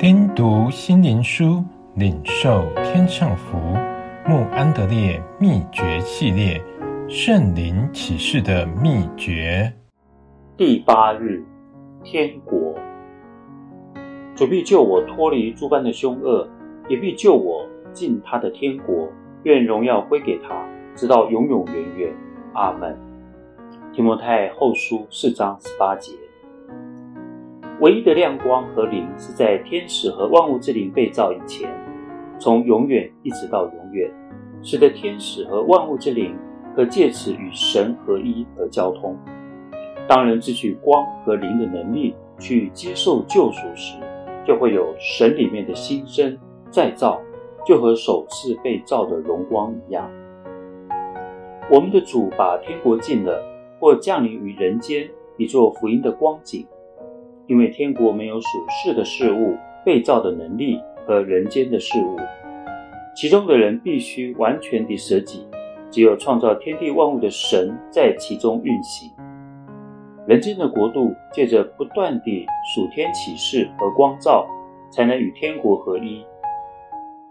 听读心灵书，领受天上福。穆安德烈秘诀系列：圣灵启示的秘诀。第八日，天国。主必救我脱离诸般的凶恶，也必救我进他的天国。愿荣耀归给他，直到永永远远。阿门。提摩太后书四章十八节。唯一的亮光和灵是在天使和万物之灵被造以前，从永远一直到永远，使得天使和万物之灵可借此与神合一而交通。当人支取光和灵的能力去接受救赎时，就会有神里面的新生再造，就和首次被造的荣光一样。我们的主把天国近了或降临于人间，比作福音的光景。因为天国没有属世的事物、被造的能力和人间的事物，其中的人必须完全地舍己，只有创造天地万物的神在其中运行。人间的国度借着不断地属天启示和光照，才能与天国合一。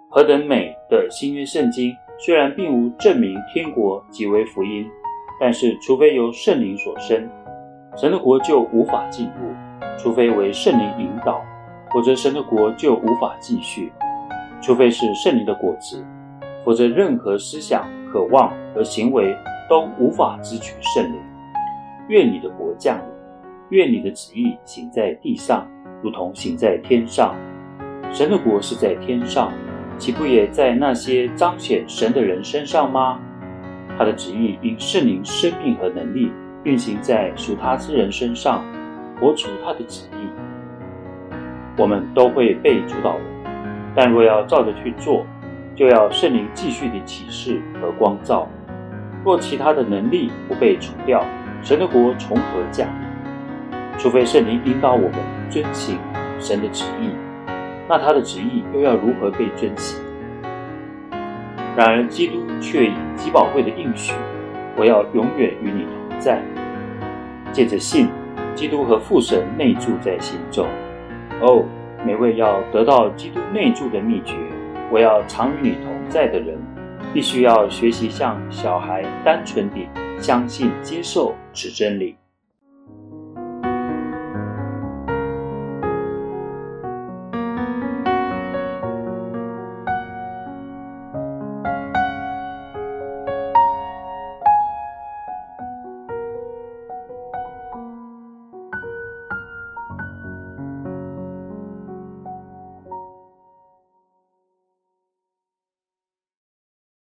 何等美的新约圣经！虽然并无证明天国即为福音，但是除非由圣灵所生，神的国就无法进入。除非为圣灵引导，否则神的国就无法继续；除非是圣灵的果子，否则任何思想、渴望和行为都无法支取圣灵。愿你的国降临，愿你的旨意行在地上，如同行在天上。神的国是在天上，岂不也在那些彰显神的人身上吗？他的旨意因圣灵生命和能力运行在属他之人身上。活出他的旨意，我们都会被主导。但若要照着去做，就要圣灵继续的启示和光照。若其他的能力不被除掉，神的国从何降临？除非圣灵引导我们遵行神的旨意，那他的旨意又要如何被遵行？然而基督却以极宝贵的应许：“我要永远与你同在。”借着信。基督和父神内住在心中。哦，每位要得到基督内住的秘诀，我要常与你同在的人，必须要学习像小孩单纯地相信、接受此真理。